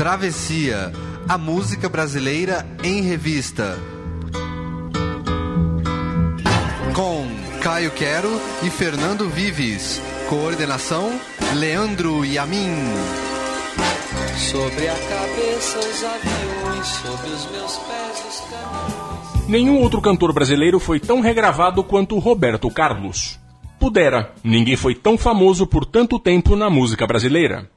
Travessia, a música brasileira em revista. Com Caio Quero e Fernando Vives. Coordenação: Leandro Yamin. Sobre a cabeça os aviões, sobre os meus pés os caminhos. Nenhum outro cantor brasileiro foi tão regravado quanto Roberto Carlos. Pudera, ninguém foi tão famoso por tanto tempo na música brasileira.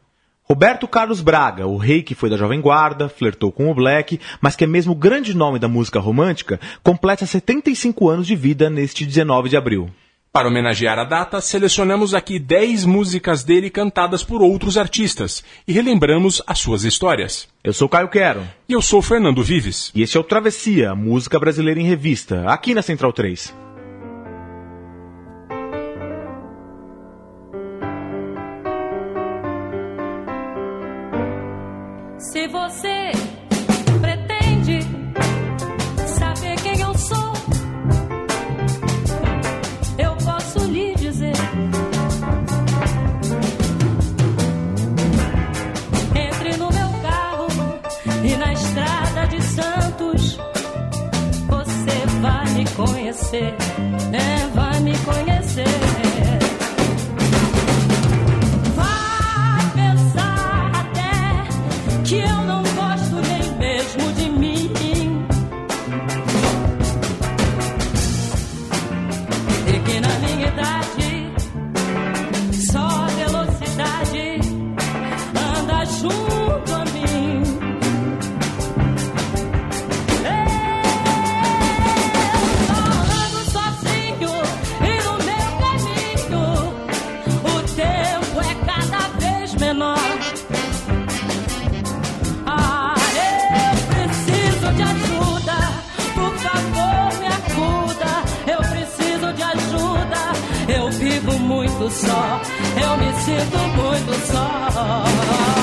Roberto Carlos Braga, o rei que foi da Jovem Guarda, flertou com o Black, mas que é mesmo o grande nome da música romântica, completa 75 anos de vida neste 19 de abril. Para homenagear a data, selecionamos aqui 10 músicas dele cantadas por outros artistas e relembramos as suas histórias. Eu sou Caio Quero. E eu sou Fernando Vives. E este é o Travessia, música brasileira em revista, aqui na Central 3. Yeah. Eu vivo muito só. Eu me sinto muito só.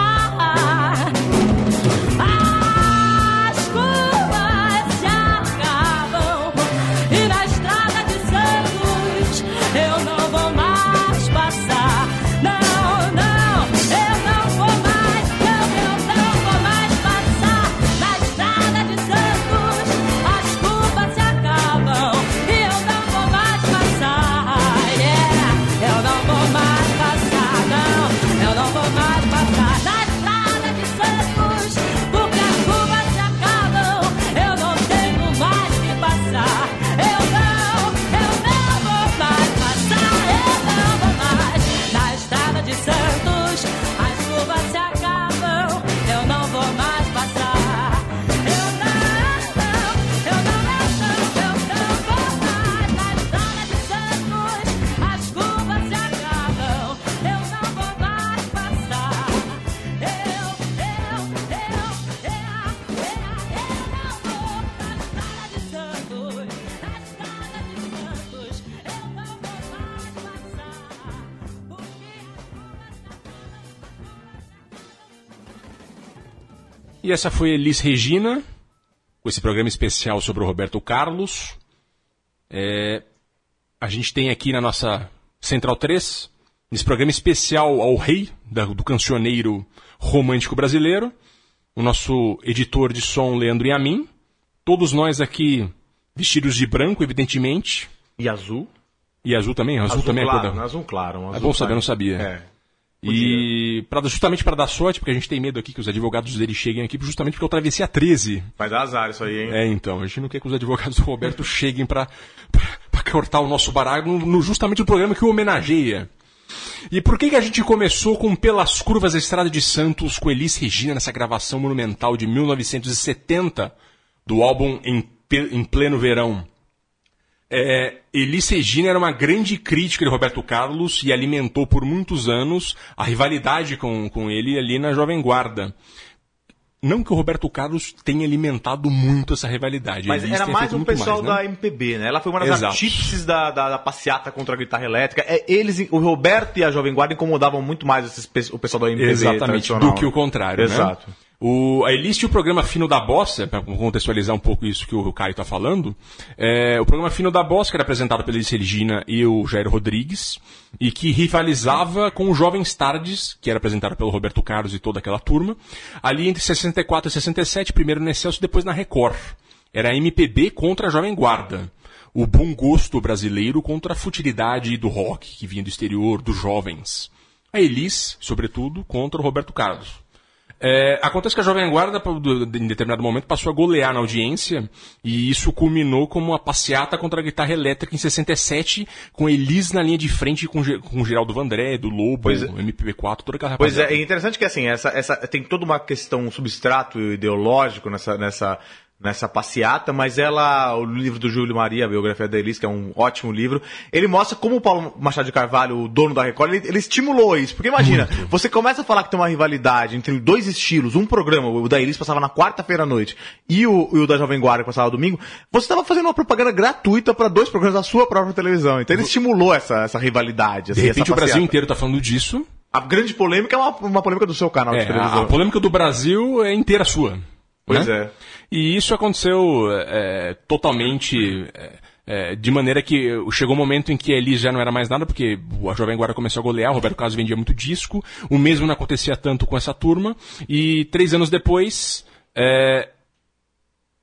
E essa foi Elis Regina, com esse programa especial sobre o Roberto Carlos. É, a gente tem aqui na nossa Central 3, nesse programa especial ao rei da- do cancioneiro romântico brasileiro, o nosso editor de som, Leandro Yamin. Todos nós aqui vestidos de branco, evidentemente. E azul? E azul também? Azul, também é claro, cor da- azul claro. um É azul bom saber, claro. não sabia. É. E pra, justamente para dar sorte, porque a gente tem medo aqui que os advogados dele cheguem aqui, justamente porque eu travessei a 13. Vai dar azar isso aí, hein? É, então, a gente não quer que os advogados do Roberto cheguem pra cortar o nosso baralho no, no- justamente no programa que o homenageia. E por que, que a gente começou com Pelas Curvas da Estrada de Santos com Elis Regina nessa gravação monumental de 1970 do álbum Em, Pe- em Pleno Verão? É, Elis Regina era uma grande crítica de Roberto Carlos e alimentou por muitos anos a rivalidade com, com ele ali na Jovem Guarda. Não que o Roberto Carlos tenha alimentado muito essa rivalidade. Mas Elis era mais um pessoal mais, né? da MPB, né? Ela foi uma das Exato. artífices da, da, da passeata contra a guitarra elétrica. É, eles, o Roberto e a Jovem Guarda incomodavam muito mais esses o pessoal da MPB Exatamente, do que o contrário, né? Exato. O, a Elis tinha o programa Fino da Bossa, para contextualizar um pouco isso que o Caio está falando, é, o programa Fino da Bossa, que era apresentado pela Elis Regina e o Jair Rodrigues, e que rivalizava com o Jovens Tardes, que era apresentado pelo Roberto Carlos e toda aquela turma, ali entre 64 e 67, primeiro no Excelso e depois na Record. Era a MPB contra a Jovem Guarda. O bom gosto brasileiro contra a futilidade do rock, que vinha do exterior, dos jovens. A Elis, sobretudo, contra o Roberto Carlos. É, acontece que a Jovem Guarda, em determinado momento, passou a golear na audiência, e isso culminou como uma passeata contra a guitarra elétrica em 67, com Elis na linha de frente com, com Geraldo Vandré, do Lobo, Pois é. o MPB4, toda aquela Pois é, rapaziada. é interessante que assim, essa, essa, tem toda uma questão, um substrato ideológico nessa, nessa, nessa passeata, mas ela, o livro do Júlio Maria, a biografia da Elis, que é um ótimo livro, ele mostra como o Paulo Machado de Carvalho, o dono da Record, ele, ele estimulou isso. Porque imagina, você começa a falar que tem uma rivalidade entre dois estilos, um programa, o da Elis passava na quarta-feira à noite, e o, e o da Jovem Guarda que passava domingo, você estava fazendo uma propaganda gratuita para dois programas da sua própria televisão. Então ele estimulou essa, essa rivalidade. De assim, repente essa o Brasil inteiro tá falando disso. A grande polêmica é uma, uma polêmica do seu canal É, de televisão. a, a polêmica do Brasil é inteira sua. Pois né? é. E isso aconteceu é, totalmente é, é, de maneira que chegou um momento em que a Elis já não era mais nada, porque a Jovem Guarda começou a golear, o Roberto Carlos vendia muito disco, o mesmo não acontecia tanto com essa turma, e três anos depois, é,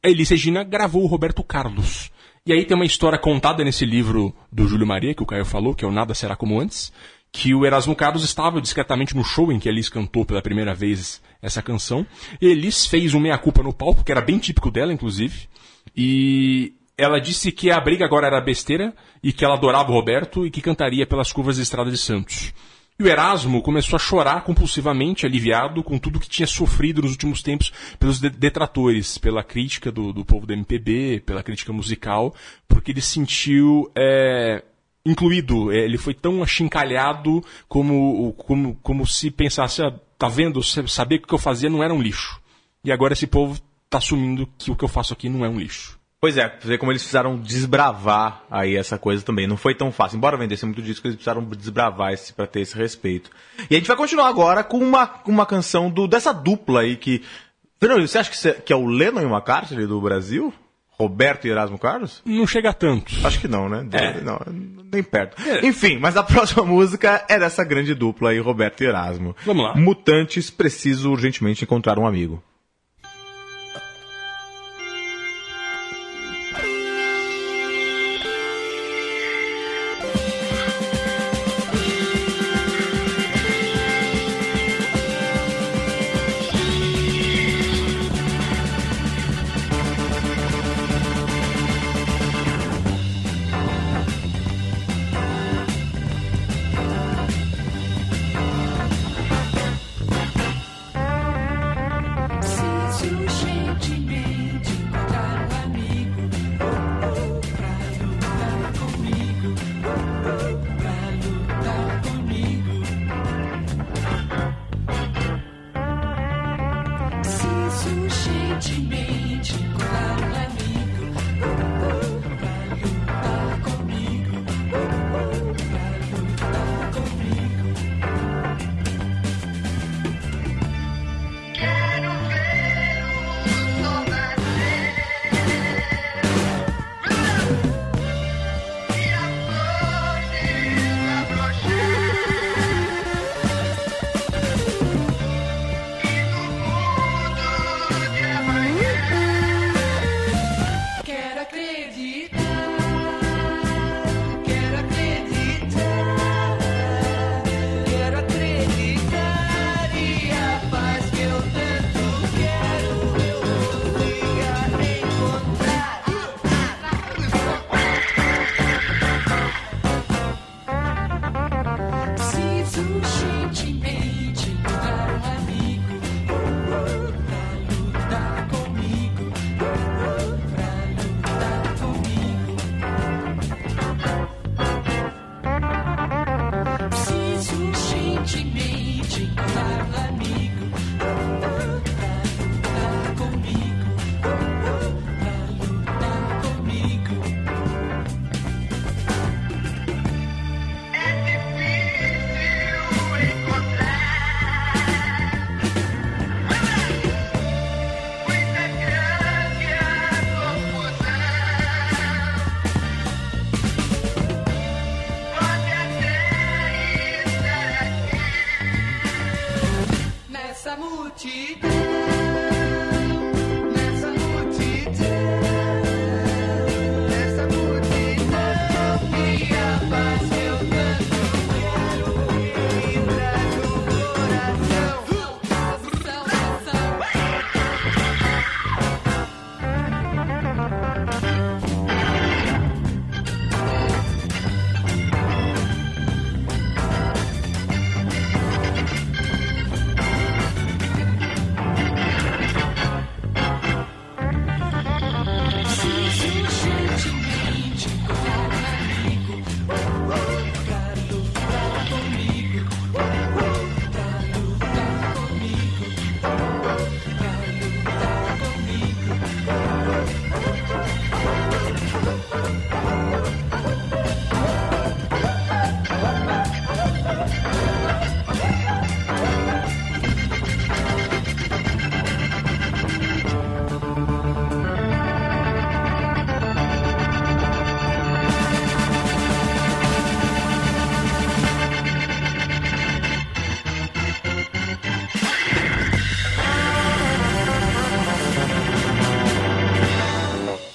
a Elis Regina gravou o Roberto Carlos. E aí tem uma história contada nesse livro do Júlio Maria, que o Caio falou, que é o Nada Será Como Antes, que o Erasmo Carlos estava discretamente no show em que Elis cantou pela primeira vez essa canção. Elis fez um meia-culpa no palco, que era bem típico dela, inclusive. E ela disse que a briga agora era besteira e que ela adorava o Roberto e que cantaria pelas curvas da Estrada de Santos. E o Erasmo começou a chorar compulsivamente, aliviado com tudo que tinha sofrido nos últimos tempos pelos de- detratores, pela crítica do, do povo da MPB, pela crítica musical, porque ele se sentiu é, incluído. É, Ele foi tão achincalhado como, como, como se pensasse, ah, tá vendo, Sa- saber que o que eu fazia não era um lixo. E agora esse povo tá assumindo que o que eu faço aqui não é um lixo. Pois é, ver como eles precisaram desbravar aí essa coisa também. Não foi tão fácil. Embora vendesse muito disco, eles precisaram desbravar esse, pra ter esse respeito. E a gente vai continuar agora com uma, uma canção do, dessa dupla aí que. Fernando, você acha que é o Lennon e o McCartney do Brasil? Roberto e Erasmo Carlos? Não chega a tanto. Acho que não, né? É. Não, nem perto. Enfim, mas a próxima música é dessa grande dupla aí, Roberto e Erasmo. Vamos lá. Mutantes, preciso urgentemente encontrar um amigo.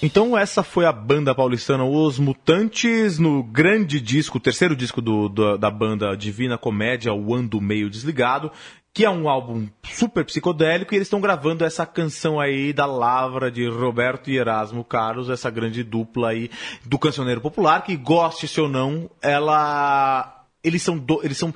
Então essa foi a banda paulistana Os Mutantes no grande disco, o terceiro disco do- do- da banda Divina Comédia, O Ando Meio Desligado, que é um álbum super psicodélico e eles estão gravando essa canção aí da lavra de Roberto e Erasmo Carlos, essa grande dupla aí do cancioneiro popular, que goste-se ou não, ela... Eles são... do- Eles são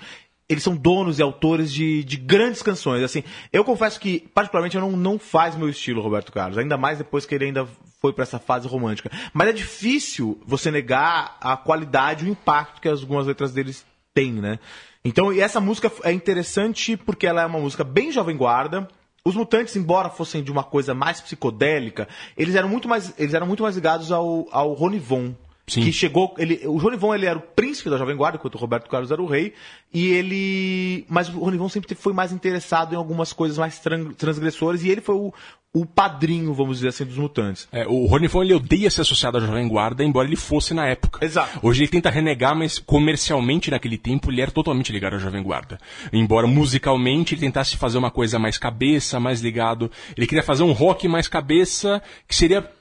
eles são donos e autores de, de grandes canções. Assim, eu confesso que, particularmente, eu não, não faz meu estilo, Roberto Carlos. Ainda mais depois que ele ainda foi para essa fase romântica. Mas é difícil você negar a qualidade o impacto que algumas letras deles têm, né? Então, e essa música é interessante porque ela é uma música bem jovem guarda. Os mutantes, embora fossem de uma coisa mais psicodélica, eles eram muito mais, eles eram muito mais ligados ao, ao Ronivon. Sim. Que chegou. Ele, o Ronivon ele era o príncipe da Jovem Guarda, enquanto o Roberto Carlos era o rei. E ele. Mas o Ronivon sempre foi mais interessado em algumas coisas mais tran- transgressoras. E ele foi o, o padrinho, vamos dizer assim, dos mutantes. É, o Ronivon ele odeia ser associado à Jovem Guarda, embora ele fosse na época. Exato. Hoje ele tenta renegar, mas comercialmente naquele tempo ele era totalmente ligado à Jovem Guarda. Embora musicalmente ele tentasse fazer uma coisa mais cabeça, mais ligado. Ele queria fazer um rock mais cabeça, que seria.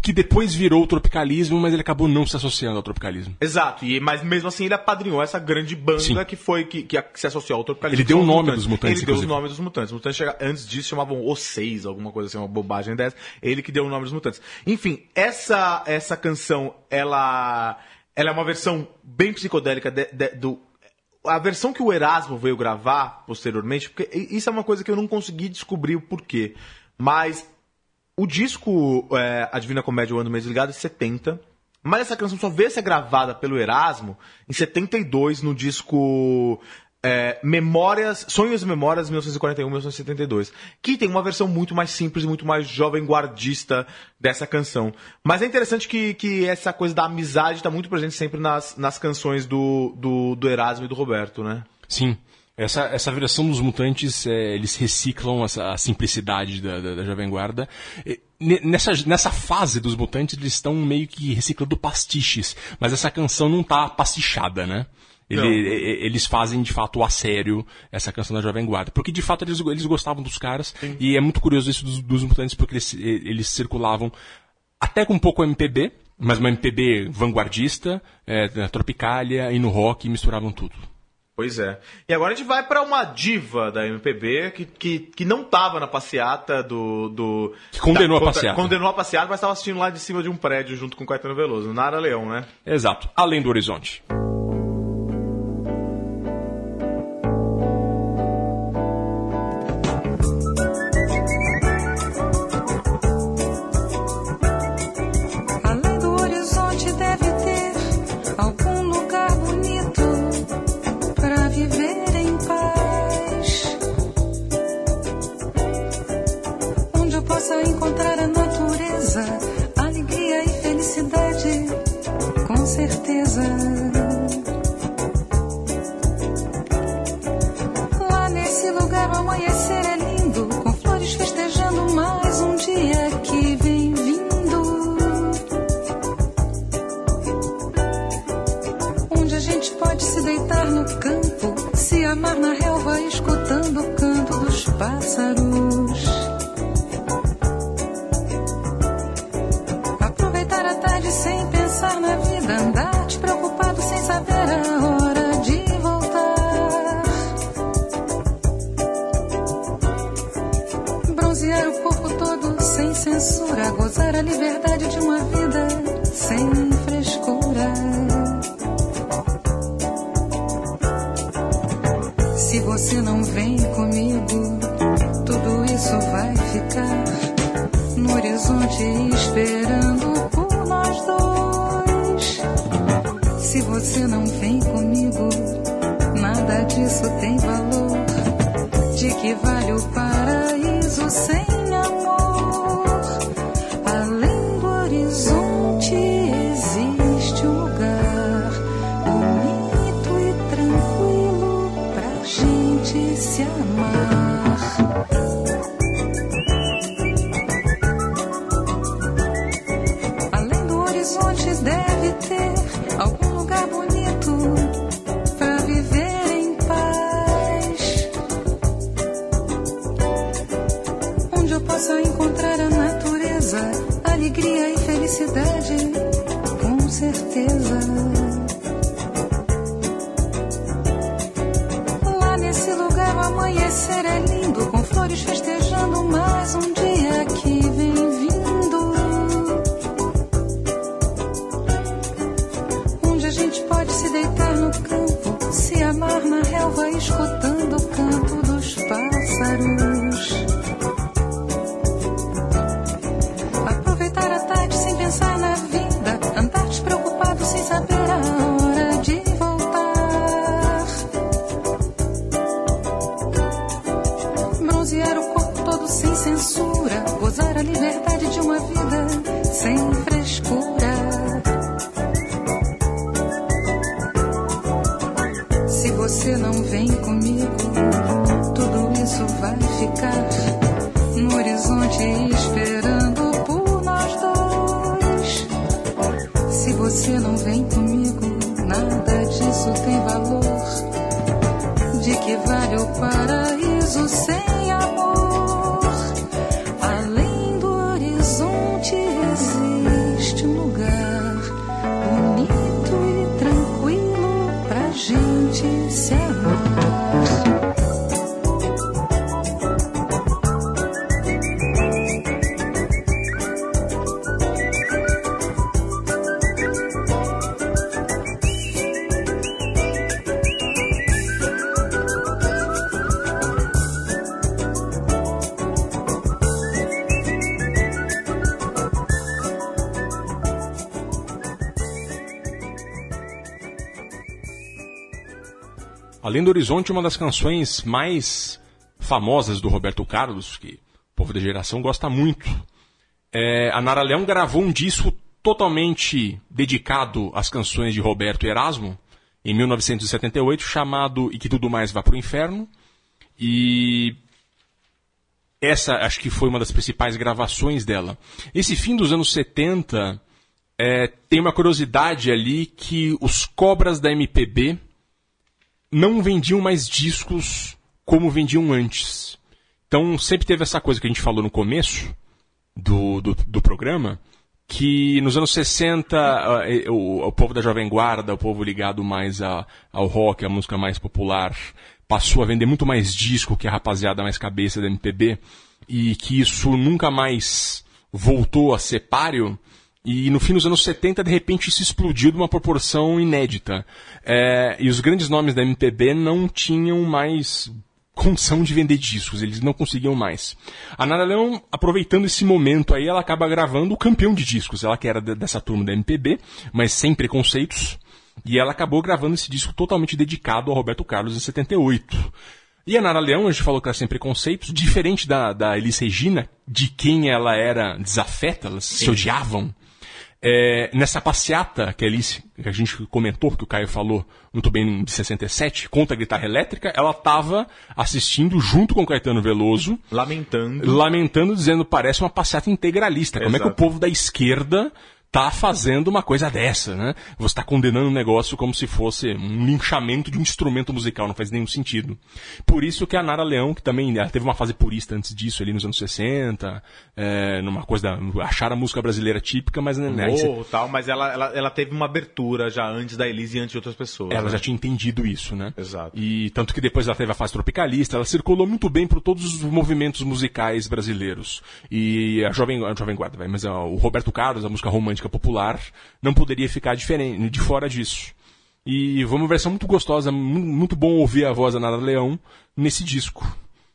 Que depois virou o tropicalismo, mas ele acabou não se associando ao tropicalismo. Exato. E, mas mesmo assim ele apadrinhou essa grande banda Sim. que foi que, que, se associou ao tropicalismo. Ele deu o nome dos mutantes, Ele deu inclusive. o nome dos mutantes. Os mutantes chega- antes disso chamavam os seis, alguma coisa assim, uma bobagem dessa. Ele que deu o nome dos mutantes. Enfim, essa essa canção, ela ela é uma versão bem psicodélica de- de- do a versão que o Erasmo veio gravar posteriormente, porque isso é uma coisa que eu não consegui descobrir o porquê. Mas o disco é, A Divina Comédia O Ano Meio Desligado é de 70. Mas essa canção só veio ser gravada pelo Erasmo em 72, no disco é, Memórias, Sonhos e Memórias 1941-1972. Que tem uma versão muito mais simples muito mais jovem guardista dessa canção. Mas é interessante que, que essa coisa da amizade está muito presente sempre nas, nas canções do, do, do Erasmo e do Roberto, né? Sim. Essa, essa versão dos mutantes, é, eles reciclam essa, a simplicidade da, da, da Jovem Guarda. E, ne- Nessa, nessa fase dos mutantes, eles estão meio que reciclando pastiches. Mas essa canção não tá pastichada, né? Ele- eles fazem de fato a sério essa canção da Jovem Guarda. Porque de fato eles, eles gostavam dos caras. E é muito curioso isso dos, dos mutantes, porque eles, eles circulavam até com um pouco MPB, mas uma MPB vanguardista, é, na Tropicália e no rock misturavam tudo. Pois é. E agora a gente vai pra uma diva da MPB que, que, que não tava na passeata do. do Que condenou da- a passeata. Condenou a passeata, mas tava assistindo lá de cima de um prédio junto com o Caetano Veloso. Nara Leão, né? Exato. Além do horizonte. Censura, gozar a liberdade de uma vida sem frescura. Se você não vem comigo, tudo isso vai ficar no horizonte esperando por nós dois. Se você não vem comigo, nada disso tem valor. De que vale o paraíso Além do Horizonte, uma das canções mais famosas do Roberto Carlos, que o povo da geração gosta muito. É, a Nara Leão gravou um disco totalmente dedicado às canções de Roberto Erasmo, em 1978, chamado E Que Tudo Mais Vá Pro Inferno. E essa acho que foi uma das principais gravações dela. Esse fim dos anos 70 é, tem uma curiosidade ali que os cobras da MPB não vendiam mais discos como vendiam antes. Então sempre teve essa coisa que a gente falou no começo do, do, do programa, que nos anos 60 ah, eh, o, o povo da Jovem Guarda, o povo ligado mais a, ao rock, a música mais popular, passou a vender muito mais disco que a rapaziada mais cabeça da MPB, e que isso nunca mais voltou a ser páreo. E no fim dos anos 70, de repente, isso explodiu de uma proporção inédita. É, e os grandes nomes da MPB não tinham mais condição de vender discos, eles não conseguiam mais. A Nara Leão, aproveitando esse momento aí, ela acaba gravando o campeão de discos, ela que era de- dessa turma da MPB, mas sem preconceitos, e ela acabou gravando esse disco totalmente dedicado ao Roberto Carlos em 78. E a Nara Leão, a gente falou que era sem preconceitos, diferente da, da Elis Regina, de quem ela era desafeta, elas se odiavam. É, nessa passeata que a Alice, que a gente comentou, que o Caio falou muito bem de 67, contra a guitarra elétrica, ela estava assistindo junto com o Caetano Veloso, Lamentando. lamentando, dizendo parece uma passeata integralista. Como é que o Exato. povo da esquerda tá fazendo uma coisa dessa, né? Você está condenando um negócio como se fosse um linchamento de um instrumento musical, não faz nenhum sentido. Por isso que a Nara Leão, que também ela teve uma fase purista antes disso, ali nos anos 60, é, numa coisa da, achar a música brasileira típica, mas né, aí você- tal, mas ela, ela, ela teve uma abertura já antes da Elise e antes de outras pessoas. ela né? já tinha entendido isso, né? Exato. E tanto que depois ela teve a fase tropicalista, ela circulou muito bem por todos os movimentos musicais brasileiros. E a Jovem, a Jovem Guarda, vai, mas o Roberto Carlos, a música romântica popular, não poderia ficar diferente, de fora disso. E foi uma versão muito gostosa, mu- muito bom ouvir a voz da Nara Leão nesse disco.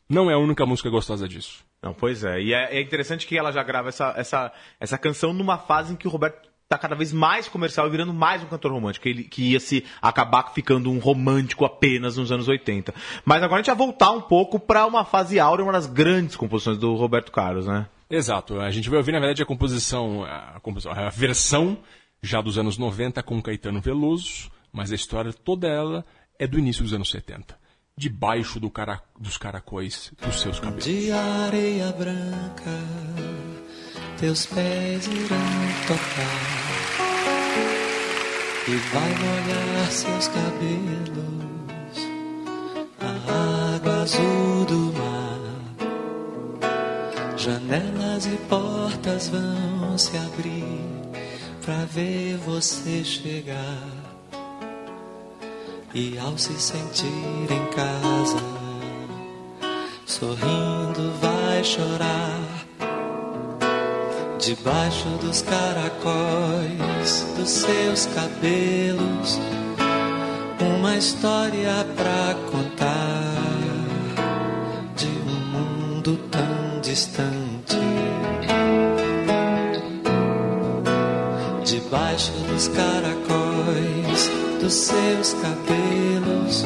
Não é a única música gostosa disso. Não, pois é. E é, é interessante que ela já grava essa, essa, essa canção numa fase em que o Roberto tá cada vez mais comercial e virando mais um cantor romântico. Ele, que ia se acabar ficando um romântico apenas nos anos 80. Mas agora a gente vai voltar um pouco para uma fase áurea, uma das grandes composições do Roberto Carlos, né? Exato. A gente vai ouvir, na verdade, a composição, a, composição, a versão já dos anos 90 com Caetano Veloso, mas a história toda ela é do início dos anos 70. Debaixo do cara, dos caracóis dos seus cabelos. De areia branca, teus pés irão tocar e vai molhar seus cabelos, a água azul do mar Janelas e portas vão se abrir pra ver você chegar. E ao se sentir em casa, sorrindo vai chorar. Debaixo dos caracóis dos seus cabelos, uma história pra contar distante. Debaixo dos caracóis dos seus cabelos,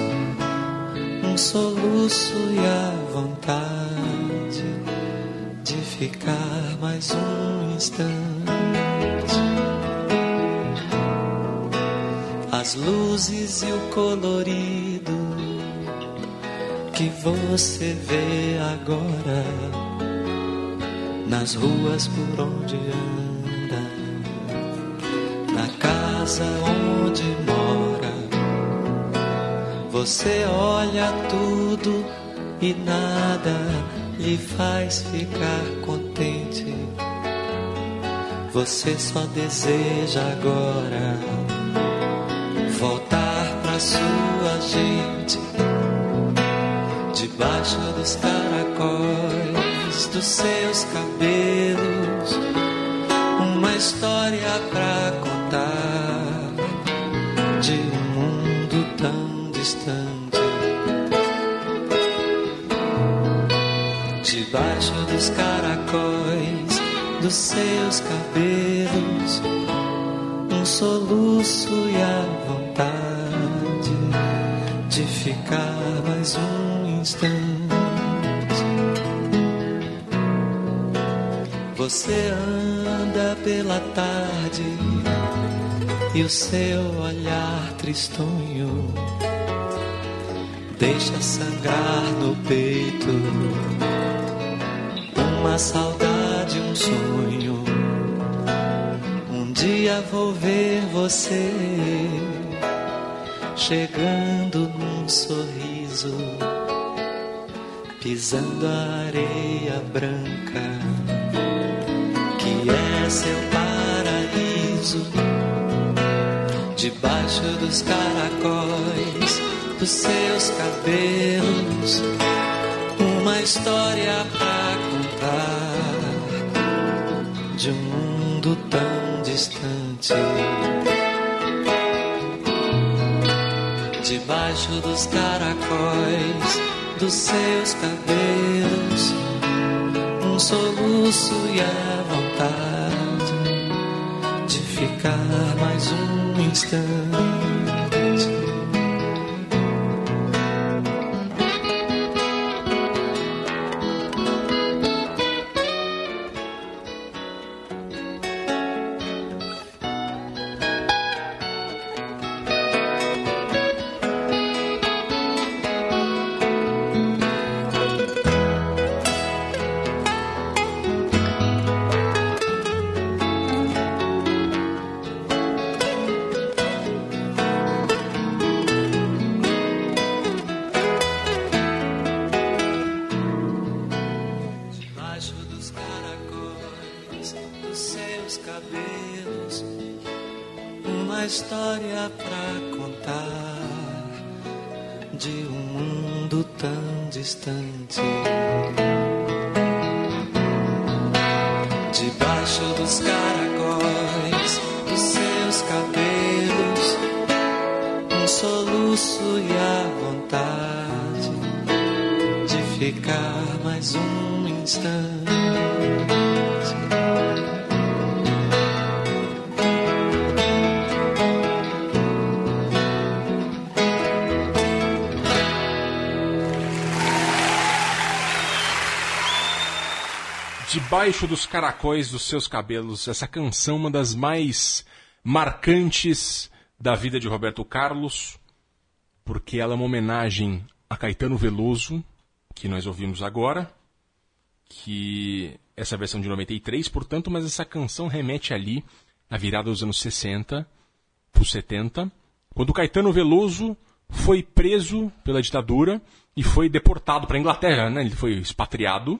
um soluço e a vontade de ficar mais um instante. As luzes e o colorido que você vê agora nas ruas por onde anda, na casa onde mora. Você olha tudo e nada lhe faz ficar contente. Você só deseja agora voltar pra sua gente debaixo dos caracóis dos seus cabelos, uma história pra contar de um mundo tão distante. Debaixo dos caracóis dos seus cabelos, um soluço e a vontade de ficar mais um instante. Você anda pela tarde e o seu olhar tristonho deixa sangrar no peito uma saudade, um sonho. Um dia vou ver você chegando num sorriso, pisando a areia branca, seu paraíso, debaixo dos caracóis dos seus cabelos, uma história pra contar de um mundo tão distante. debaixo dos caracóis dos seus cabelos, um soluço e a vontade de ficar mais um instante. E a vontade de ficar mais um instante. Debaixo dos caracóis dos seus cabelos, essa canção, uma das mais marcantes da vida de Roberto Carlos, porque ela é uma homenagem a Caetano Veloso, que nós ouvimos agora, que essa versão de 93, portanto, mas essa canção remete ali à virada dos anos 60 para os 70, quando Caetano Veloso foi preso pela ditadura e foi deportado para a Inglaterra, né? Ele foi expatriado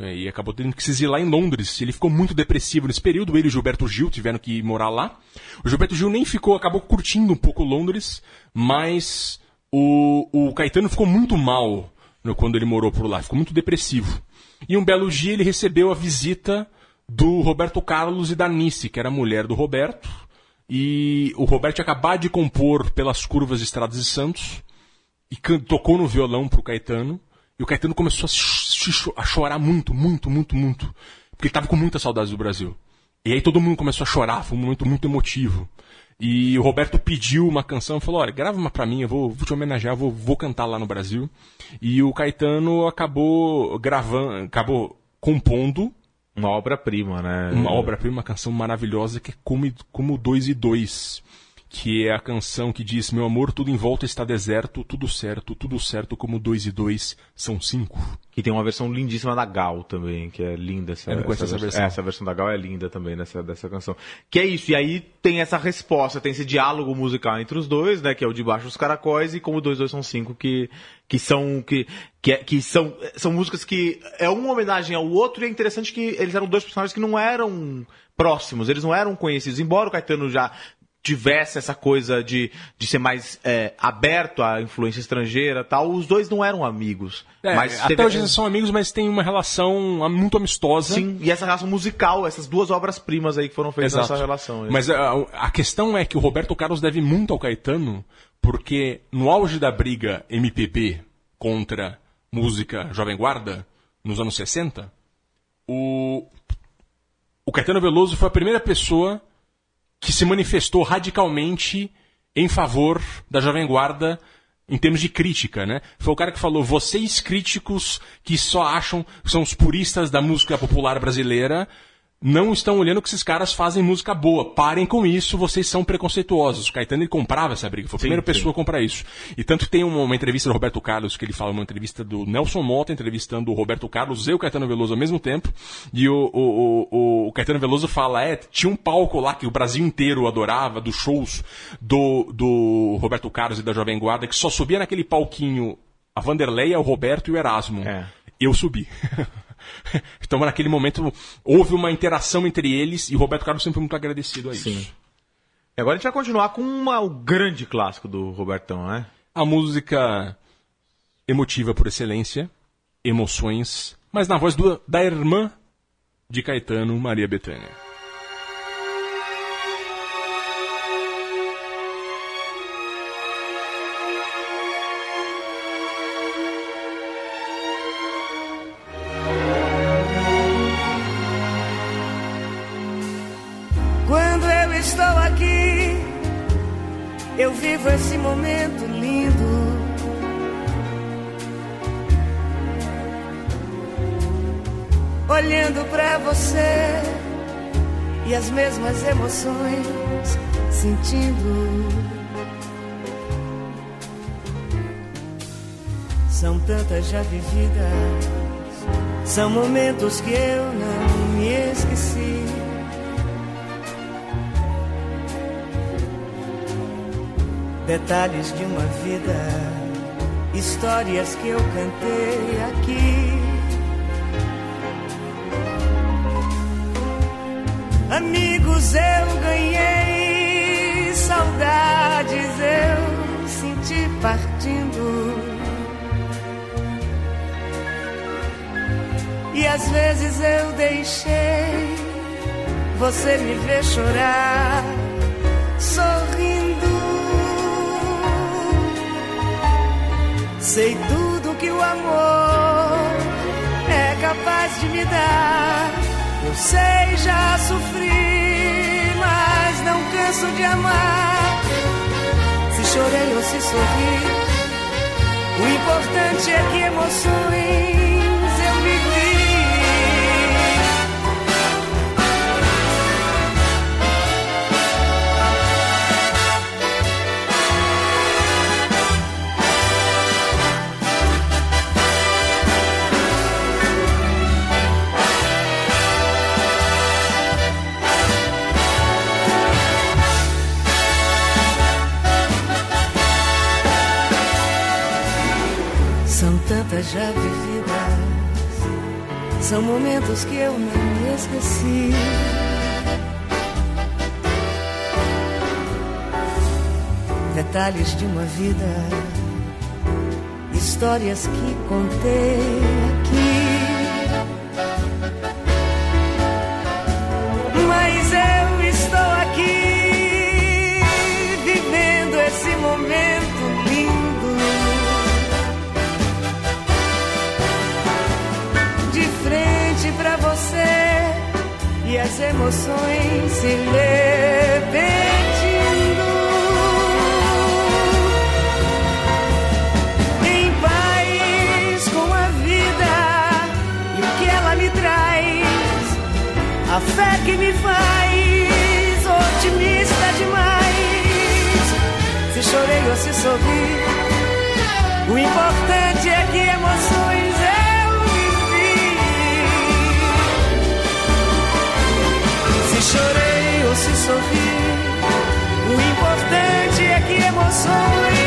É, e acabou tendo que se exilar em Londres. Ele ficou muito depressivo nesse período. Ele e o Gilberto Gil tiveram que morar lá. O Gilberto Gil nem ficou, acabou curtindo um pouco Londres, mas o, o Caetano ficou muito mal né, quando ele morou por lá. Ficou muito depressivo. E um belo dia ele recebeu a visita do Roberto Carlos e da Nice, que era a mulher do Roberto. E o Roberto acabado de compor pelas curvas de Estradas de Santos e tocou no violão pro Caetano. E o Caetano começou a, a chorar muito, muito, muito, muito. Porque ele tava com muita saudade do Brasil. E aí todo mundo começou a chorar, foi um momento muito emotivo. E o Roberto pediu uma canção, falou, olha, grava uma pra mim, eu vou, vou te homenagear, vou, vou cantar lá no Brasil. E o Caetano acabou gravando, acabou compondo Uma obra-prima, né? uma obra-prima, uma canção maravilhosa que é como, como Dois e Dois. Que é a canção que diz: Meu amor, tudo em volta está deserto, tudo certo, tudo certo, como dois e dois são cinco. Que tem uma versão lindíssima da Gal também, que é linda essa, Eu não conheço essa versão. É, essa versão da Gal é linda também dessa, dessa canção. Que é isso, e aí tem essa resposta, tem esse diálogo musical entre os dois, né? Que é o de baixo dos caracóis e como dois, dois são cinco, que, que são. Que, que, é- que são, são músicas que é uma homenagem ao outro, e é interessante que eles eram dois personagens que não eram próximos, eles não eram conhecidos, embora o Caetano já tivesse essa coisa de, de ser mais é, aberto à influência estrangeira tal, os dois não eram amigos. É, mas até teve- hoje eles são amigos, mas tem uma relação muito amistosa. Sim, e essa relação musical, essas duas obras-primas aí que foram feitas Exato. nessa relação. Mas a, a questão é que o Roberto Carlos deve muito ao Caetano, porque no auge da briga MPB contra música Jovem Guarda, nos anos 60, o, o Caetano Veloso foi a primeira pessoa que se manifestou radicalmente em favor da Jovem Guarda em termos de crítica, né? Foi o cara que falou: vocês críticos que só acham são os puristas da música popular brasileira não estão olhando que esses caras fazem música boa. Parem com isso, vocês são preconceituosos. O Caetano ele comprava essa briga, foi a primeira sim. pessoa a comprar isso. E tanto que tem uma, uma entrevista do Roberto Carlos, que ele fala, uma entrevista do Nelson Mota entrevistando o Roberto Carlos e o Caetano Veloso ao mesmo tempo. E o, o, o, o Caetano Veloso fala, é, tinha um palco lá que o Brasil inteiro adorava, dos shows do, do Roberto Carlos e da Jovem Guarda, que só subia naquele palquinho a Vanderleia, o Roberto e o Erasmo. É. Eu subi. então, naquele momento, houve uma interação entre eles e o Roberto Carlos sempre foi muito agradecido a isso. Sim. E agora a gente vai continuar com uma, o grande clássico do Robertão, né? A música emotiva por excelência, emoções, mas na voz do, da irmã de Caetano, Maria Bethânia. Eu vivo esse momento lindo. Olhando pra você e as mesmas emoções sentindo. São tantas já vividas, são momentos que eu não me esqueci. Detalhes de uma vida, histórias que eu cantei aqui. Amigos eu ganhei, saudades eu senti partindo. E às vezes eu deixei você me ver chorar, sorrindo. Sei tudo que o amor é capaz de me dar. Eu sei, já sofri, mas não canso de amar. Se chorei ou se sorri, o importante é que emoções eu vivi. São já vividas, São momentos que eu não esqueci. Detalhes de uma vida, histórias que contei aqui. As emoções se repetindo. Em paz com a vida e o que ela me traz. A fé que me faz otimista demais. Se chorei ou se sorri, o importante é que emoções chorei ou se sorri, o importante é que emoções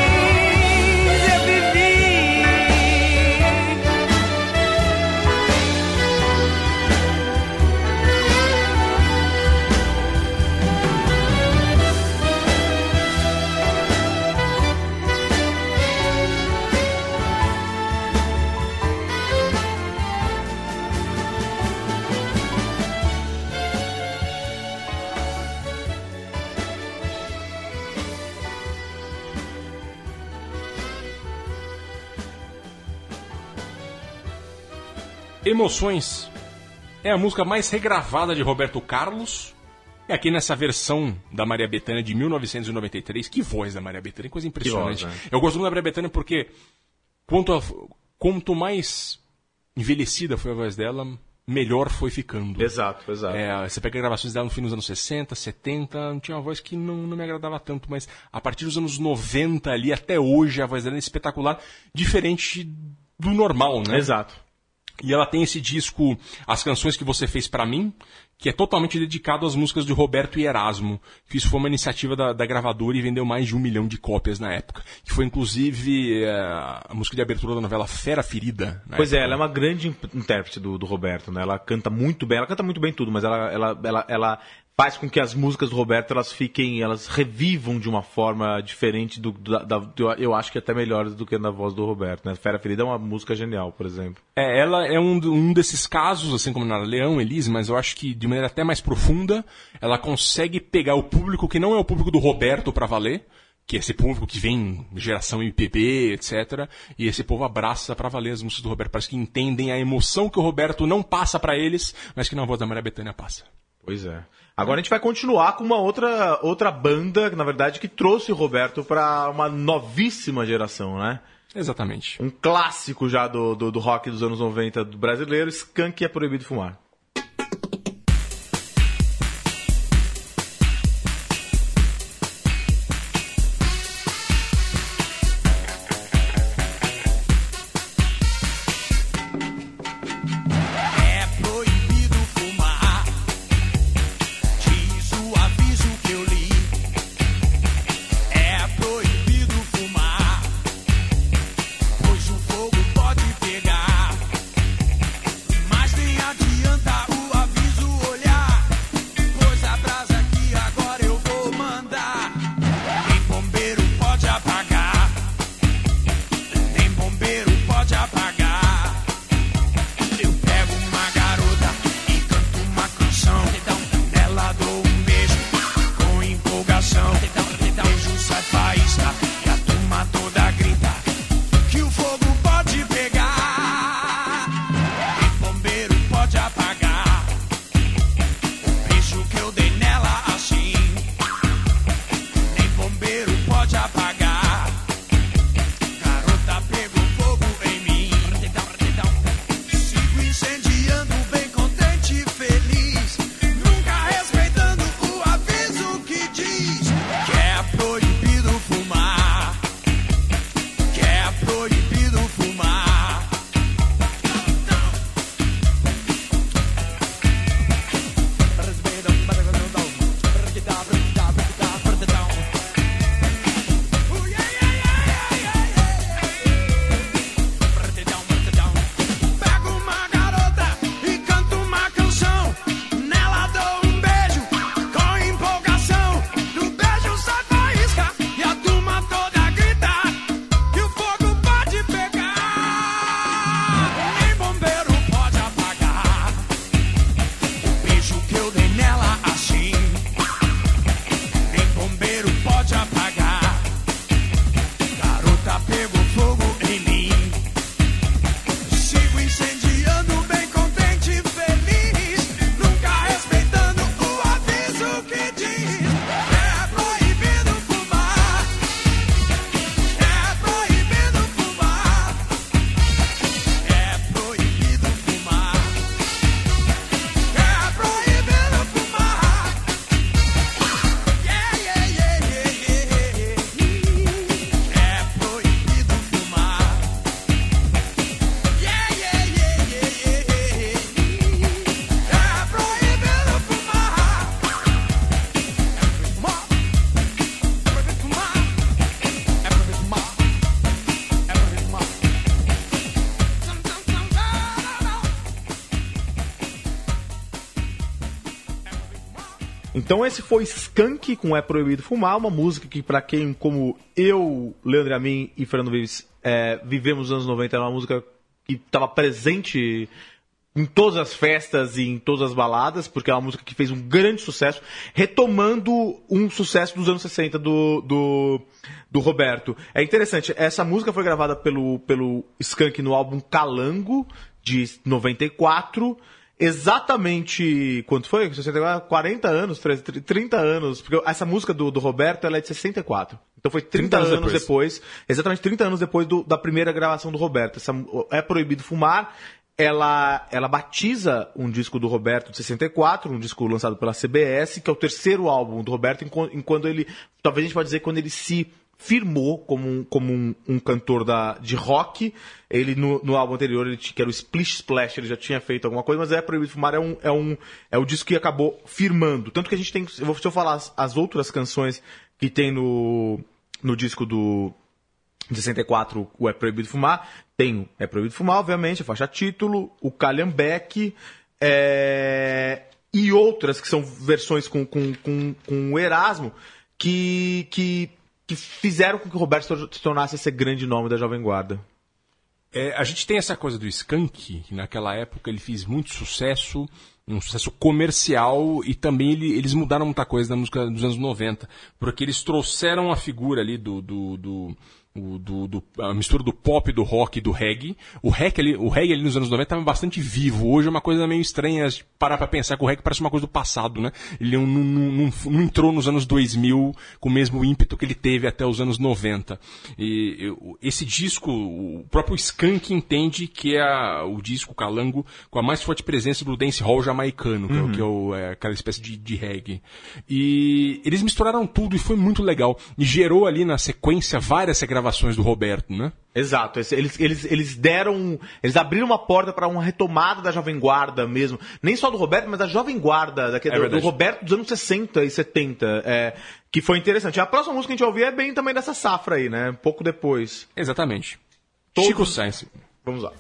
Emoções é a música mais regravada de Roberto Carlos. E aqui nessa versão da Maria Bethânia de 1993, que voz da Maria Bethânia, coisa impressionante. voz, né? Eu gosto muito da Maria Bethânia porque quanto, a- quanto mais envelhecida foi a voz dela, melhor foi ficando. Exato, exato. É, você pega gravações dela no fim dos anos 60, 70, tinha uma voz que não, não me agradava tanto, mas a partir dos anos 90 ali até hoje a voz dela é espetacular, diferente do normal, né? Exato. E ela tem esse disco, As Canções que Você Fez Pra Mim, que é totalmente dedicado às músicas de Roberto e Erasmo. Que isso foi uma iniciativa da, da gravadora e vendeu mais de um milhão de cópias na época. Que foi inclusive eh, a música de abertura da novela Fera Ferida. Pois é, época. ela é uma grande intérprete do, do Roberto, né? Ela canta muito bem, ela canta muito bem tudo, mas ela, ela, ela, ela faz com que as músicas do Roberto elas fiquem, elas revivam de uma forma diferente do, da, da- do- eu acho que até melhores do que na voz do Roberto, né? Fera Ferida é uma música genial, por exemplo. É, ela é um, do- um desses casos, assim como na Leão, Elise, mas eu acho que de maneira até mais profunda, ela consegue pegar o público que não é o público do Roberto pra valer, que é esse público que vem geração MPB, etc. E esse povo abraça pra valer as músicas do Roberto. Parece que entendem a emoção que o Roberto não passa pra eles, mas que na voz da Maria Bethânia passa. Pois é. Agora a gente vai continuar com uma outra, outra banda, na verdade, que trouxe o Roberto para uma novíssima geração, né? Exatamente. Um clássico já do, do, do rock dos anos 90 do brasileiro, Skank é proibido fumar. Então esse foi Skank com É Proibido Fumar, uma música que pra quem como eu, Leandro Amin e Fernando Vives é, vivemos nos anos 90, era uma música que estava presente em todas as festas e em todas as baladas, porque é uma música que fez um grande sucesso, retomando um sucesso dos anos 60 do, do, do Roberto. É interessante, essa música foi gravada pelo, pelo Skank no álbum Calango, de 94, exatamente quanto foi? 64, 40 anos, 30 30 anos, porque essa música do, do Roberto ela é de 64. Então foi 30, 30 anos anos depois. depois, exatamente 30 anos depois do- da primeira gravação do Roberto. Essa, é proibido fumar. Ela, ela batiza um disco do Roberto de 64, um disco lançado pela CBS, que é o terceiro álbum do Roberto, enquanto enquanto ele, talvez a gente pode dizer, quando ele se firmou como um, como um, um cantor da, de rock. Ele, no, no álbum anterior, ele, tinha- que era o Splish Splash, ele já tinha feito alguma coisa, mas é Proibido Fumar é um, é um, é o disco que acabou firmando. Tanto que a gente tem, se eu falar as, as outras canções que tem no, no disco do, de 64, o É Proibido Fumar. Tem o É Proibido Fumar, obviamente, a faixa título, o Calhambeck, é, e outras que são versões com, com, com, com o Erasmo, que, que, que fizeram com que o Roberto se tornasse esse grande nome da Jovem Guarda. É, a gente tem essa coisa do Skank, que naquela época ele fez muito sucesso, um sucesso comercial, e também ele- eles mudaram muita coisa na música dos anos 90, porque eles trouxeram a figura ali do. do, do o- do- do- a mistura do pop, do rock e do reggae. O reggae, ali, o reggae ali nos anos 90 estava bastante vivo. Hoje é uma coisa meio estranha parar pra pensar que o reggae parece uma coisa do passado, né? Ele não, não- não- não entrou nos anos 2000 com o mesmo ímpeto que ele teve até os anos 90. E esse disco, o próprio Skank entende que é o disco Calango com a mais forte presença do dance hall jamaicano, que, é o- que é, o- é aquela espécie de, de reggae. E eles misturaram tudo e foi muito legal. E gerou ali na sequência várias regravações do Roberto, né? Exato, eles, eles, eles deram. Eles abriram uma porta para uma retomada da Jovem Guarda mesmo. Nem só do Roberto, mas da Jovem Guarda, daquele, É do, do Roberto dos anos 60 e 70. é, que foi interessante. A próxima música que a gente vai ouvir é bem também dessa safra aí, né? Um pouco depois. Exatamente. Todos- Chico Sainz. Vamos lá.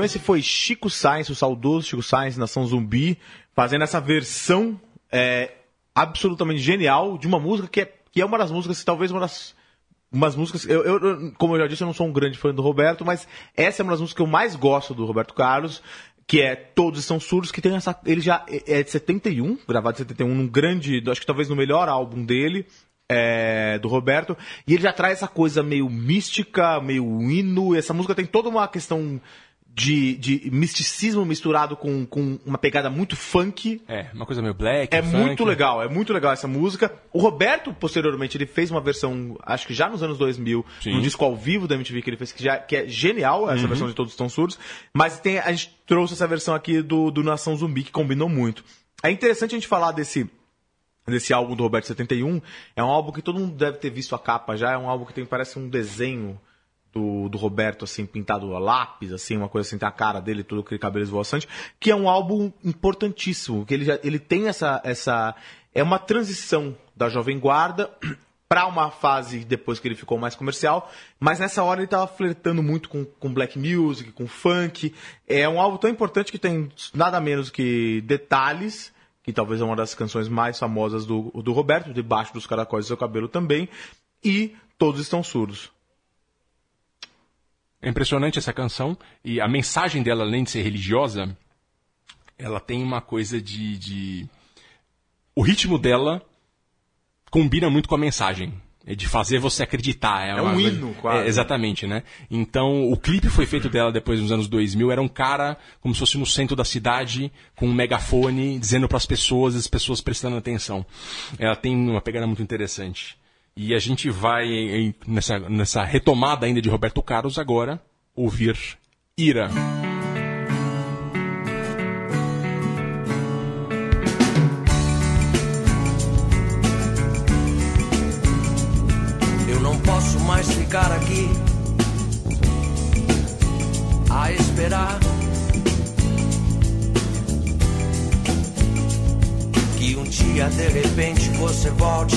Então esse foi Chico Sainz, o saudoso Chico Sainz, Nação Zumbi, fazendo essa versão é, absolutamente genial de uma música que é, que é uma das músicas, talvez uma das umas músicas. Eu, eu- como eu já disse, eu não sou um grande fã do Roberto, mas essa é uma das músicas que eu mais gosto do Roberto Carlos, que é Todos Estão Surdos, que tem essa. Ele já é é de 71, gravado em 71, num grande. Acho que talvez no melhor álbum dele. é, do Roberto, e ele já traz essa coisa meio mística, meio hino, e essa música tem toda uma questão de, de misticismo misturado com, com uma pegada muito funk, É, uma coisa meio black. é funk. muito legal, é muito legal essa música. O Roberto, posteriormente, ele fez uma versão, acho que já nos anos 2000, Sim. no disco ao vivo da MTV que ele fez, que, já, que é genial, essa versão de Todos Estão Surdos. Mas tem, a gente trouxe essa versão aqui do, do Nação Zumbi, que combinou muito. É interessante a gente falar desse, desse álbum do Roberto 71. É um álbum que todo mundo deve ter visto a capa já. É um álbum que tem, parece um desenho do, do Roberto, assim, pintado a lápis, assim, uma coisa assim, tem a cara dele, todo aquele cabelo esvoaçante, que é um álbum importantíssimo, que ele, já, ele tem essa, essa... É uma transição da Jovem Guarda para uma fase depois que ele ficou mais comercial, mas nessa hora ele estava flertando muito com, com black music, com funk. É um álbum tão importante que tem nada menos que detalhes, que talvez é uma das canções mais famosas do, do Roberto, debaixo dos caracóis do seu cabelo também, e Todos Estão Surdos. É impressionante essa canção e a mensagem dela, além de ser religiosa, ela tem uma coisa de, de... o ritmo dela combina muito com a mensagem. É de fazer você acreditar. É, É um hino, quase. É, exatamente, né? Então, o clipe foi feito dela depois nos anos 2000. Era um cara como se fosse no centro da cidade, com um megafone, dizendo para as pessoas, as pessoas prestando atenção. Ela tem uma pegada muito interessante. E a gente vai, em- nessa, nessa retomada ainda de Roberto Carlos, agora, ouvir Ira. Eu não posso mais ficar aqui a esperar que um dia de repente você volte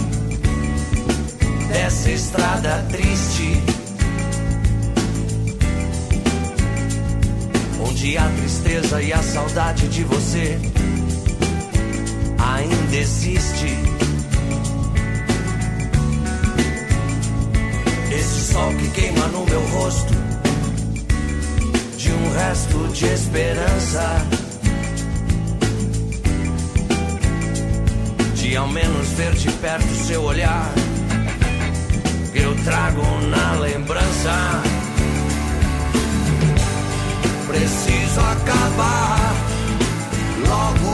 dessa estrada triste. Onde a tristeza e a saudade de você ainda existe. Esse sol que queima no meu rosto de um resto de esperança. De ao menos ver de perto seu olhar, eu trago na lembrança. Preciso acabar logo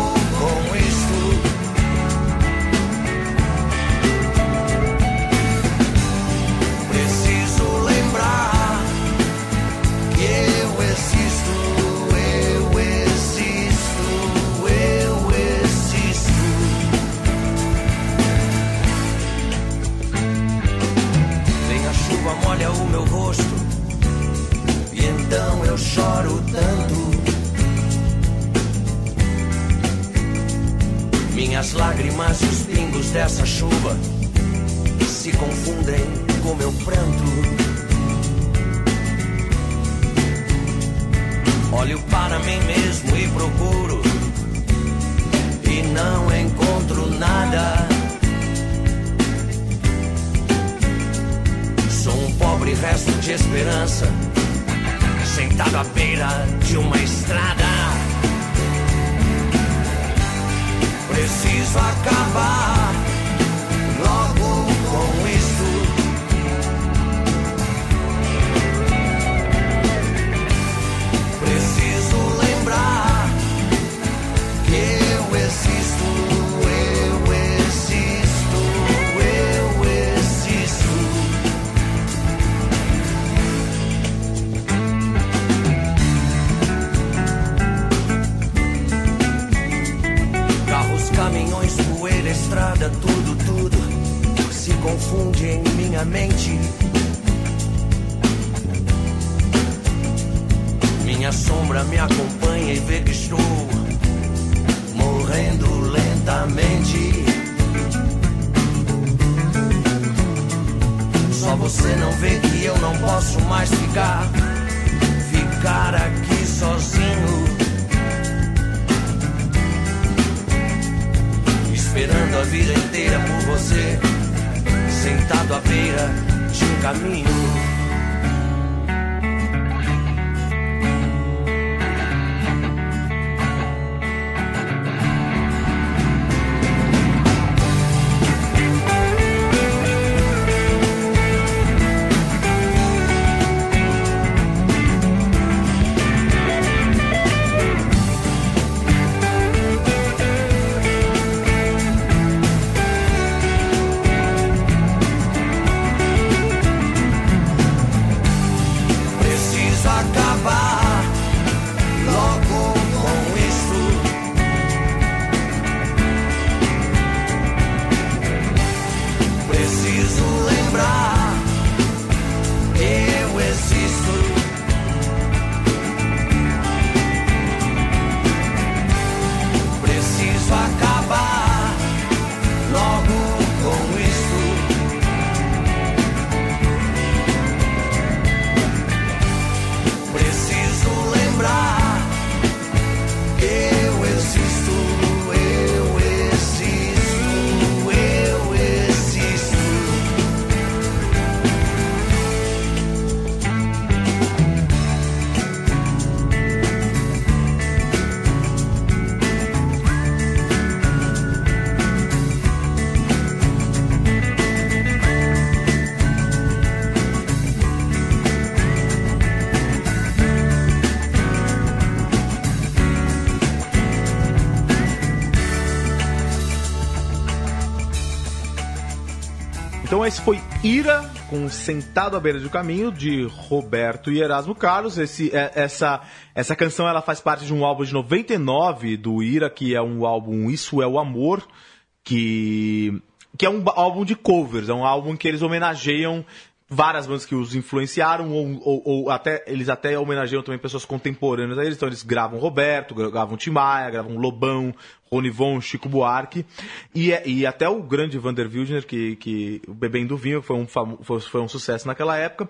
Esse foi Ira, com Sentado à Beira do Caminho, de Roberto e Erasmo Carlos. Esse, é- essa, essa canção ela faz parte de um álbum de 99 do Ira, que é um álbum Isso é o Amor, que, que é um álbum de covers, é um álbum que eles homenageiam várias bandas que os influenciaram, ou, ou- ou até eles até homenageiam também pessoas contemporâneas a eles. Então eles gravam Roberto, gra- gravam Tim Maia, gravam Lobão, Rony Von, Chico Buarque. E, é- e até o grande Vander Wildner, que, que o Bebendo Vinho foi um, foi, foi um sucesso naquela época.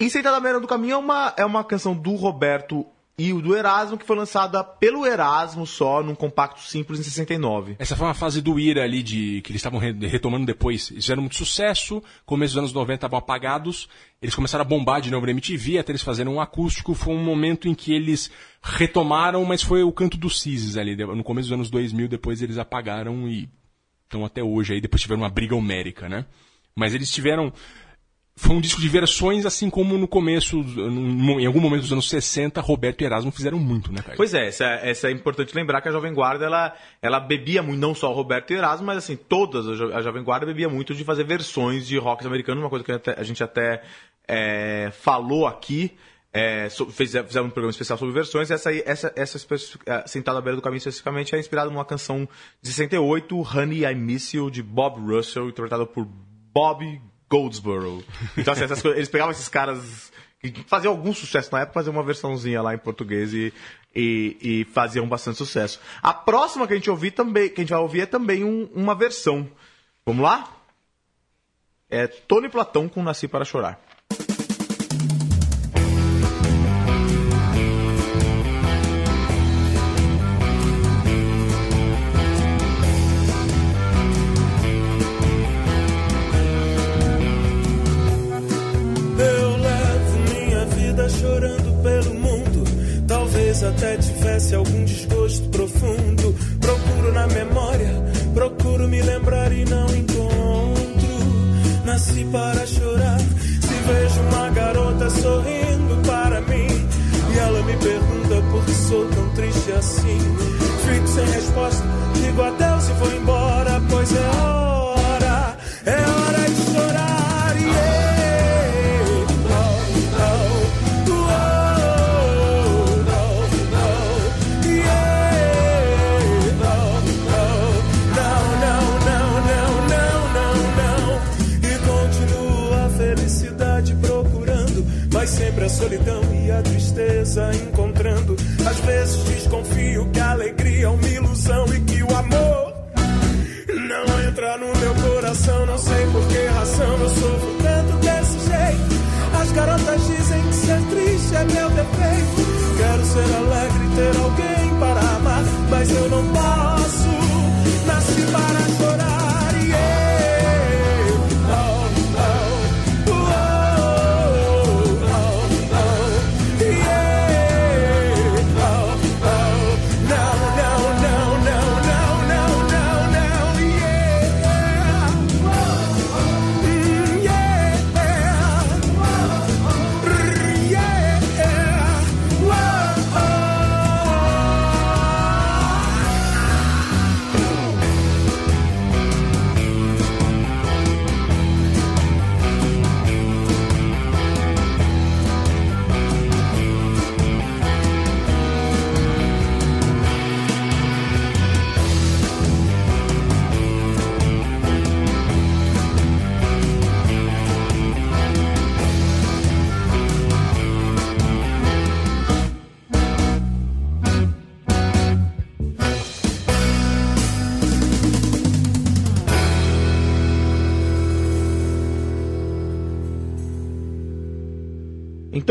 E Sentada à Beira do Caminho é uma, é uma canção do Roberto e o do Erasmo, que foi lançada pelo Erasmo só, num compacto simples em 69. Essa foi uma fase do Ira ali, de, que eles estavam re- retomando depois. Eles fizeram muito sucesso, começo dos anos 90 estavam apagados, eles começaram a bombar de novo na MTV, até eles fazerem um acústico. Foi um momento em que eles retomaram, mas foi o canto dos cisnes ali. No começo dos anos 2000, depois eles apagaram e estão até hoje aí, depois tiveram uma briga homérica, né? Mas eles tiveram. Foi um disco de versões, assim como no começo, em algum momento dos anos 60, Roberto e Erasmo fizeram muito, né, cara? Pois é, essa, essa é importante lembrar que a Jovem Guarda ela, ela bebia muito, não só Roberto e Erasmo, mas assim, todas a, Jo- a Jovem Guarda bebia muito de fazer versões de rock americano, uma coisa que a gente até é, falou aqui. É, fizemos um programa especial sobre versões. Essa, aí- essa, essa especi- é, Sentada à Beira do Caminho, especificamente, é inspirada numa canção de 68, Honey I Miss You, de Bob Russell, interpretada por Bob Goldsboro. Então, assim, essas coisas, eles pegavam esses caras que faziam algum sucesso na época, faziam uma versãozinha lá em português e, e, e faziam bastante sucesso. A próxima que a gente ouvir também, que a gente vai ouvir é também um- uma versão. Vamos lá? É Tony Platão com Nasci para Chorar. Profundo. Procuro na memória, procuro me lembrar e não encontro. Nasci para chorar. Se vejo uma garota sorrindo para mim. E ela me pergunta por que sou tão triste assim. Fico sem resposta, digo adeus e vou embora, encontrando. Às vezes desconfio que a alegria é uma ilusão e que o amor não entra no meu coração. Não sei por que razão eu sofro tanto desse jeito. As garotas dizem que ser triste é meu defeito. Quero ser alegre ter alguém para amar, mas eu não posso.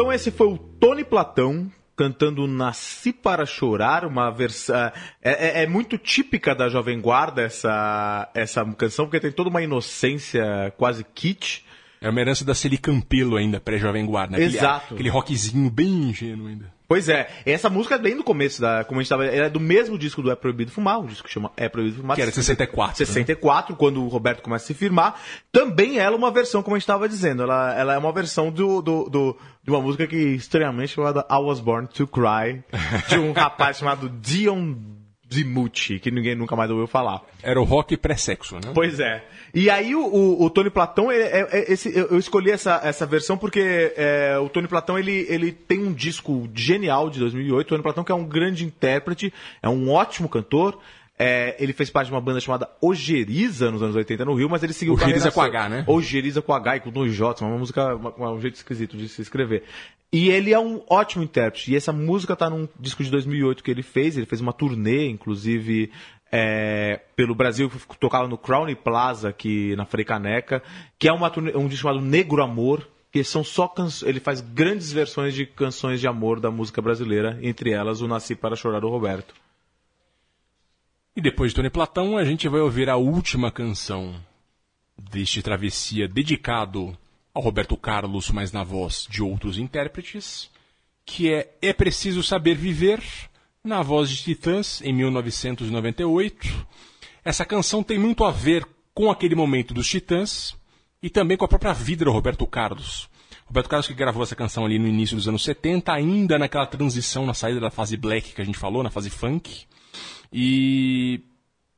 Então esse foi o Tony Platão cantando Nasci para Chorar, uma versão... É, é- é muito típica da Jovem Guarda essa, essa canção, porque tem toda uma inocência quase kitsch. É uma herança da Celi Campelo ainda, pré-Jovem Guarda. né? Aquele- Exato. Aquele rockzinho bem ingênuo ainda. Pois é, essa música é bem do começo da, como a gente tava, ela é do mesmo disco do É Proibido Fumar, um disco que chama É Proibido Fumar. Que era de 64, né? 64, quando o Roberto começa a se firmar. Também ela é uma versão, como a gente estava dizendo, ela, ela é uma versão do, do, do- de uma música que, estranhamente, chamada I Was Born to Cry, de um rapaz chamado Dion Dimucci, que ninguém nunca mais ouviu falar. Era o rock pré-sexo, né? Pois é. E aí o, o, o Tony Platão, ele- é- é- esse, eu eu escolhi essa, essa versão porque é, o Tony Platão ele, ele tem um disco genial de 2008. O Tony Platão que é um grande intérprete, é um ótimo cantor. É, ele fez parte de uma banda chamada Ojeriza nos anos 80 no Rio, mas ele seguiu Ojeriza carreira com. H, né? Ojeriza com H e com dois J, uma música, uma- um jeito esquisito de se escrever. E ele é um ótimo intérprete. E essa música tá num disco de 2008 que ele fez. Ele fez uma turnê, inclusive, é, pelo Brasil, tocava no Crown Plaza, aqui na Frei Caneca, que é uma turnê, um disco chamado Negro Amor, que são só canções. Ele faz grandes versões de canções de amor da música brasileira, entre elas o Nasci para Chorar do Roberto. E depois de Tony Platão, a gente vai ouvir a última canção deste Travessia dedicado ao Roberto Carlos, mas na voz de outros intérpretes, que é É Preciso Saber Viver, na voz de Titãs, em 1998. Essa canção tem muito a ver com aquele momento dos Titãs e também com a própria vida do Roberto Carlos. Roberto Carlos que gravou essa canção ali no início dos anos 70, ainda naquela transição na saída da fase black que a gente falou, na fase funk. E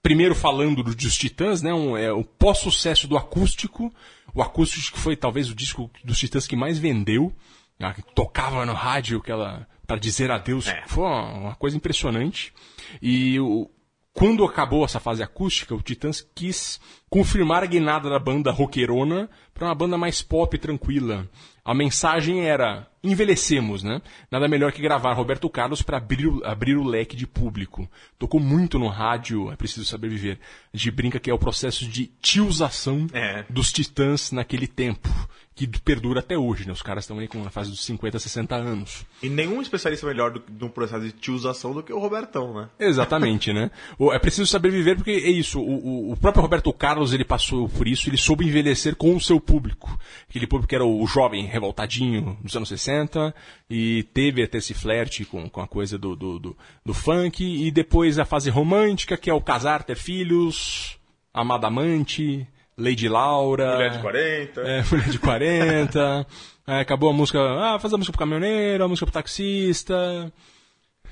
primeiro falando do- dos Titãs, né, um, é o pós-sucesso do acústico. O acústico que foi talvez o disco dos Titãs que mais vendeu, né, que tocava no rádio aquela para dizer adeus, foi uma, uma coisa impressionante. E o, quando acabou essa fase acústica, o Titãs quis confirmar a guinada da banda roqueirona para uma banda mais pop e tranquila. A mensagem era envelhecemos, né? Nada melhor que gravar Roberto Carlos para abrir, o- abrir o leque de público. Tocou muito no rádio, é preciso saber viver. A gente brinca que é o processo de tiozação É. dos Titãs naquele tempo, que perdura até hoje, né? Os caras estão aí com na fase dos 50, 60 anos. E nenhum especialista melhor do, de um processo de tiozação do que o Robertão, né? Exatamente, né? É preciso saber viver porque é isso. O, o- o próprio Roberto Carlos ele passou por isso. Ele soube envelhecer com o seu público. Aquele público que era o jovem revoltadinho dos anos 60 e teve até esse flerte com, com a coisa do, do, do, do funk e depois a fase romântica que é o casar, ter filhos, amada amante, Lady Laura. Mulher de 40. É, mulher de 40. Aí acabou a música. Ah, faz a música pro caminhoneiro, a música pro taxista.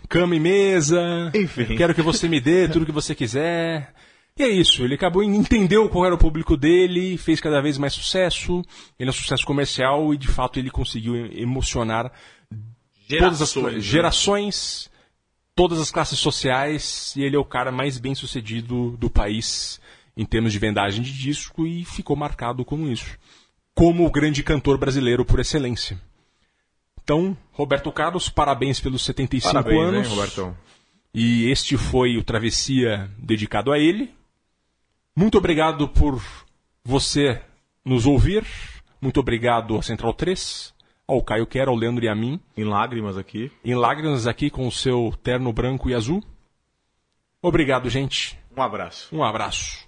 Cama e mesa. Enfim. Quero que você me dê tudo que você quiser. E é isso, ele acabou entendeu qual era o público dele, fez cada vez mais sucesso, ele é um sucesso comercial e de fato ele conseguiu emocionar todas as Gerações, né? gerações, todas as classes sociais, e ele é o cara mais bem sucedido do país em termos de vendagem de disco e ficou marcado como isso. Como o grande cantor brasileiro por excelência. Então, Roberto Carlos, parabéns pelos 75 Parabéns, anos. hein, Robertão? E este foi o Travessia dedicado a ele. Muito obrigado por você nos ouvir. Muito obrigado à Central 3, ao Caio Quero, ao Leandro e a mim. Em lágrimas aqui. Em lágrimas aqui com o seu terno branco e azul. Obrigado, gente. Um abraço. Um abraço.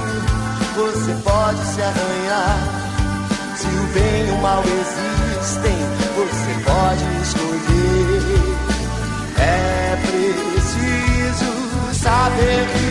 você pode se arranhar. Se o bem e o mal existem, você pode escolher. É preciso saber viver.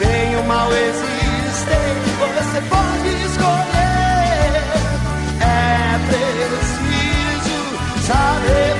bem e o mal existem. Você pode escolher. É preciso saber.